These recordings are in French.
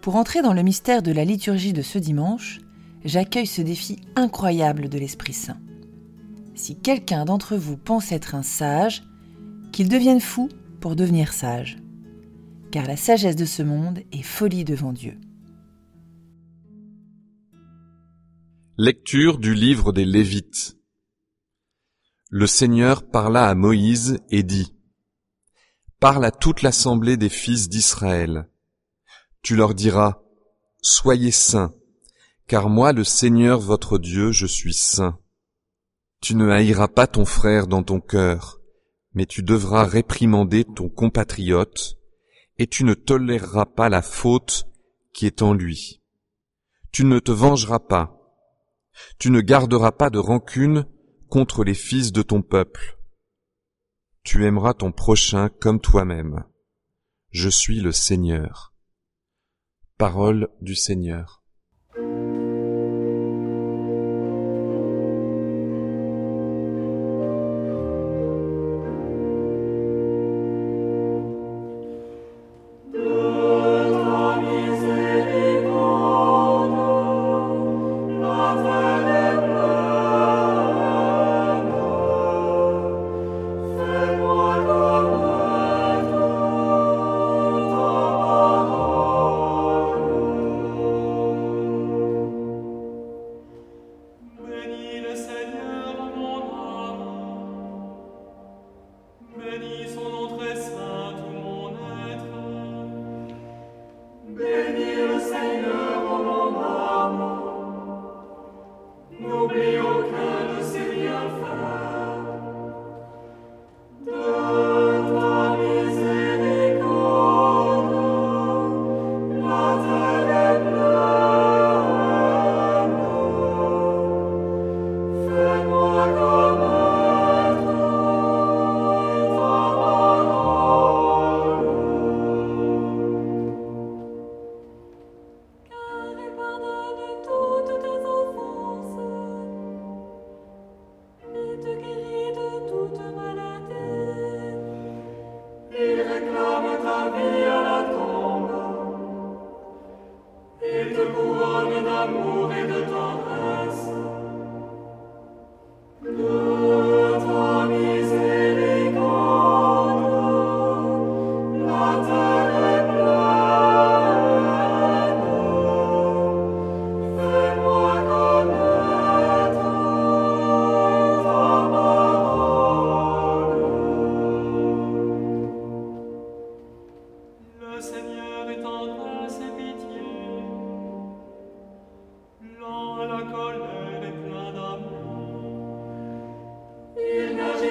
Pour entrer dans le mystère de la liturgie de ce dimanche, j'accueille ce défi incroyable de l'Esprit Saint. Si quelqu'un d'entre vous pense être un sage, qu'il devienne fou pour devenir sage. Car la sagesse de ce monde est folie devant Dieu. Lecture du livre des Lévites. Le Seigneur parla à Moïse et dit, Parle à toute l'assemblée des fils d'Israël. Tu leur diras, Soyez saints, car moi le Seigneur votre Dieu, je suis saint. Tu ne haïras pas ton frère dans ton cœur, mais tu devras réprimander ton compatriote, et tu ne toléreras pas la faute qui est en lui. Tu ne te vengeras pas, tu ne garderas pas de rancune contre les fils de ton peuple. Tu aimeras ton prochain comme toi-même. Je suis le Seigneur. Parole du Seigneur. be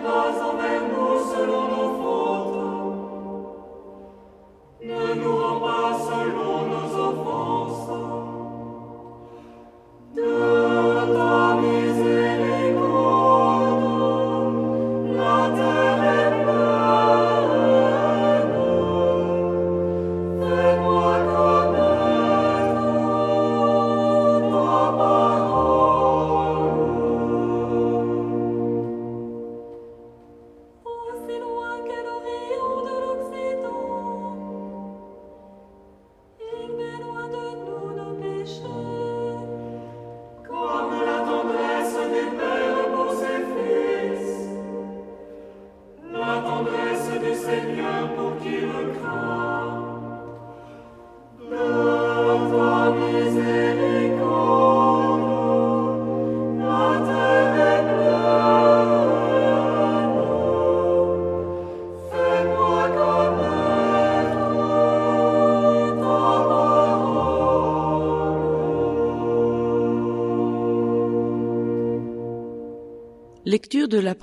Lecture de la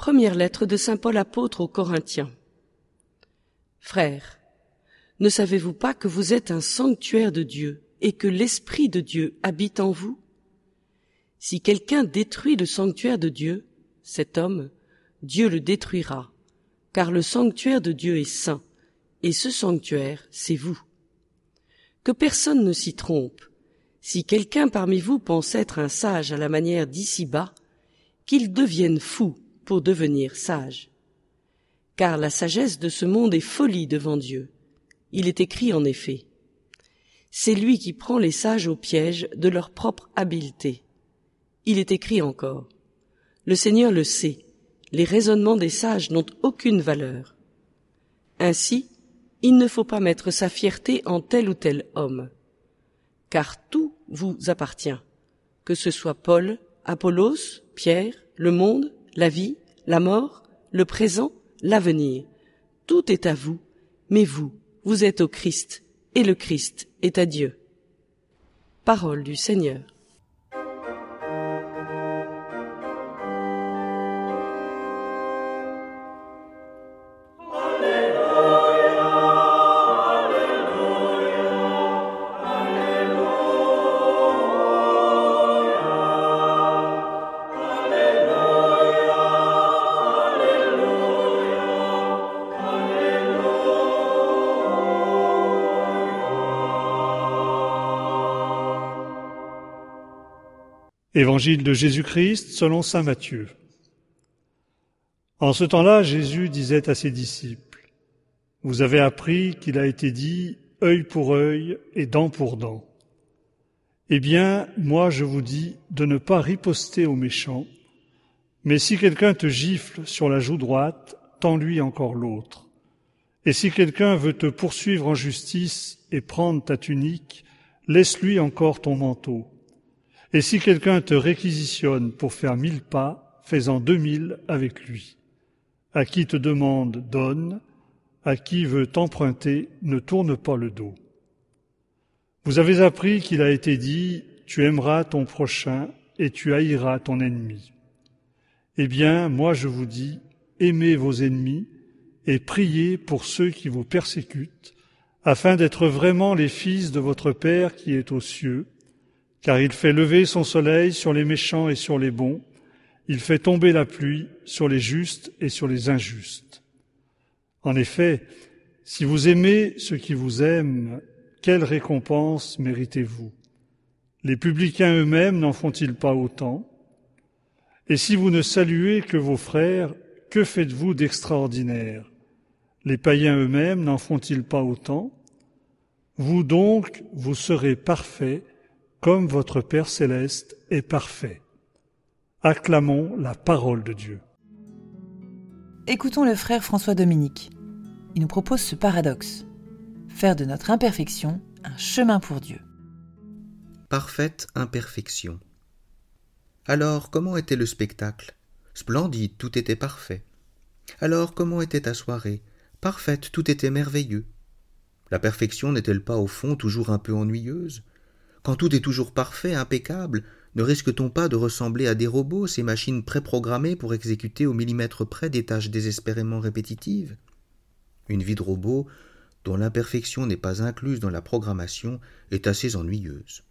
première lettre de Saint Paul apôtre aux Corinthiens. Frères, ne savez-vous pas que vous êtes un sanctuaire de Dieu et que l'Esprit de Dieu habite en vous? Si quelqu'un détruit le sanctuaire de Dieu, cet homme, Dieu le détruira, car le sanctuaire de Dieu est saint, et ce sanctuaire, c'est vous. Que personne ne s'y trompe. Si quelqu'un parmi vous pense être un sage à la manière d'ici-bas, qu'il devienne fou pour devenir sage. Car la sagesse de ce monde est folie devant Dieu. Il est écrit en effet. C'est lui qui prend les sages au piège de leur propre habileté. Il est écrit encore. Le Seigneur le sait. Les raisonnements des sages n'ont aucune valeur. Ainsi, il ne faut pas mettre sa fierté en tel ou tel homme. Car tout vous appartient. Que ce soit Paul, Apollos, Pierre, le monde, la vie, la mort, le présent, l'avenir. Tout est à vous, mais vous, vous êtes au Christ, et le Christ est à Dieu. Parole du Seigneur. Évangile de Jésus-Christ selon Saint Matthieu. En ce temps-là, Jésus disait à ses disciples, Vous avez appris qu'il a été dit œil pour œil et dent pour dent. Eh bien, moi je vous dis de ne pas riposter aux méchants, mais si quelqu'un te gifle sur la joue droite, tends-lui encore l'autre. Et si quelqu'un veut te poursuivre en justice et prendre ta tunique, laisse-lui encore ton manteau. Et si quelqu'un te réquisitionne pour faire mille pas, fais-en deux mille avec lui. À qui te demande, donne, à qui veut t'emprunter, ne tourne pas le dos. Vous avez appris qu'il a été dit, tu aimeras ton prochain et tu haïras ton ennemi. Eh bien, moi je vous dis, aimez vos ennemis et priez pour ceux qui vous persécutent, afin d'être vraiment les fils de votre Père qui est aux cieux, car il fait lever son soleil sur les méchants et sur les bons, il fait tomber la pluie sur les justes et sur les injustes. En effet, si vous aimez ceux qui vous aiment, quelle récompense méritez-vous? Les publicains eux-mêmes n'en font-ils pas autant? Et si vous ne saluez que vos frères, que faites-vous d'extraordinaire? Les païens eux-mêmes n'en font-ils pas autant? Vous donc, vous serez parfaits comme votre Père céleste est parfait. Acclamons la parole de Dieu. Écoutons le frère François Dominique. Il nous propose ce paradoxe. Faire de notre imperfection un chemin pour Dieu. Parfaite imperfection. Alors, comment était le spectacle? Splendide, tout était parfait. Alors, comment était ta soirée? Parfaite, tout était merveilleux. La perfection n'est-elle pas au fond toujours un peu ennuyeuse? Quand tout est toujours parfait, impeccable, ne risque-t-on pas de ressembler à des robots, ces machines préprogrammées pour exécuter au millimètre près des tâches désespérément répétitives? Une vie de robot, dont l'imperfection n'est pas incluse dans la programmation, est assez ennuyeuse.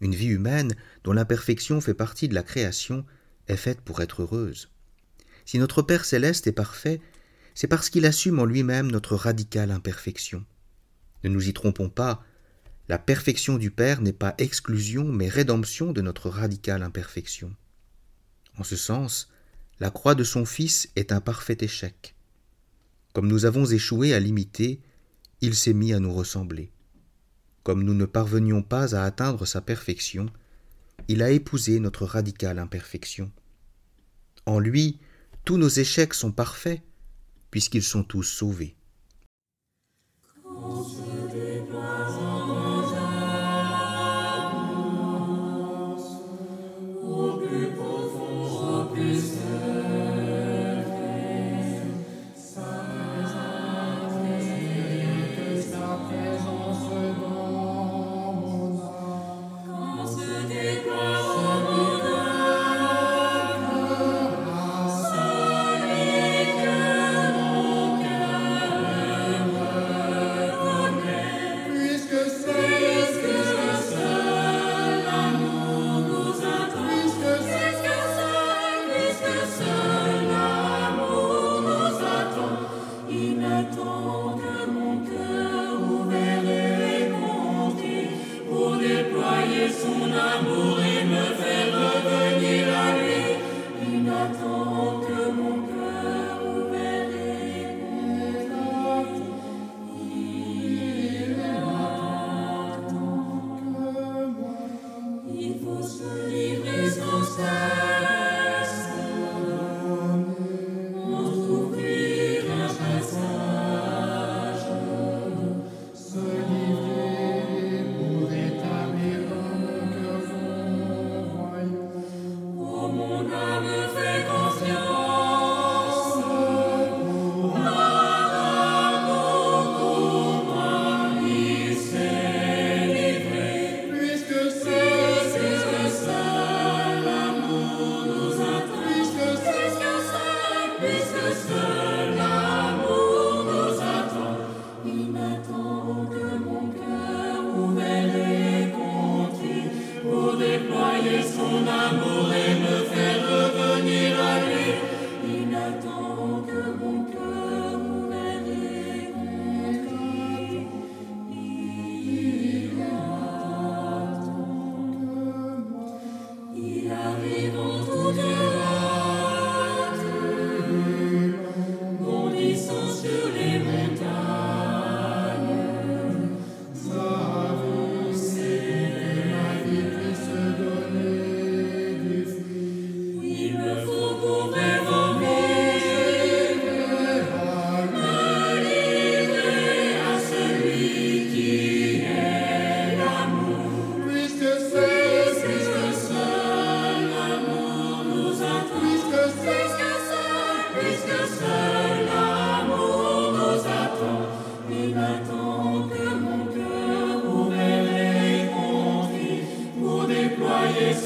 Une vie humaine, dont l'imperfection fait partie de la création, est faite pour être heureuse. Si notre Père céleste est parfait, c'est parce qu'il assume en lui-même notre radicale imperfection. Ne nous y trompons pas, la perfection du Père n'est pas exclusion, mais rédemption de notre radicale imperfection. En ce sens, la croix de son Fils est un parfait échec. Comme nous avons échoué à l'imiter, il s'est mis à nous ressembler. Comme nous ne parvenions pas à atteindre sa perfection, il a épousé notre radicale imperfection. En lui, tous nos échecs sont parfaits, puisqu'ils sont tous sauvés. desire.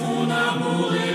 son amour est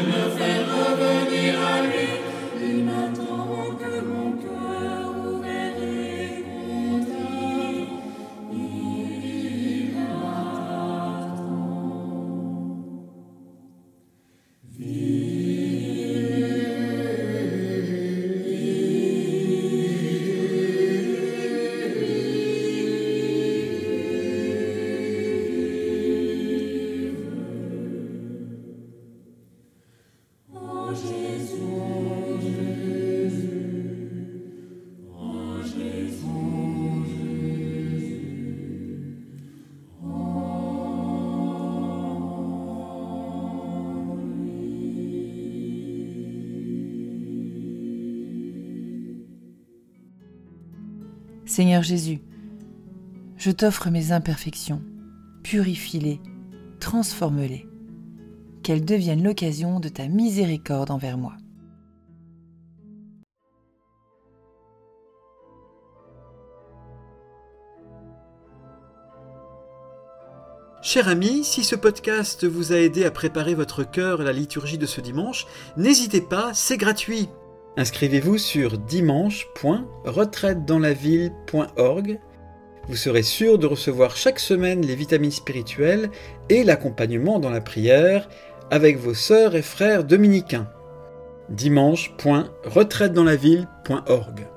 Seigneur Jésus, je t'offre mes imperfections, purifie-les, transforme-les, qu'elles deviennent l'occasion de ta miséricorde envers moi. Cher ami, si ce podcast vous a aidé à préparer votre cœur à la liturgie de ce dimanche, n'hésitez pas, c'est gratuit. Inscrivez-vous sur dimanche.retraitedanslaville.org. Vous serez sûr de recevoir chaque semaine les vitamines spirituelles et l'accompagnement dans la prière avec vos sœurs et frères dominicains. dimanche.retraitedanslaville.org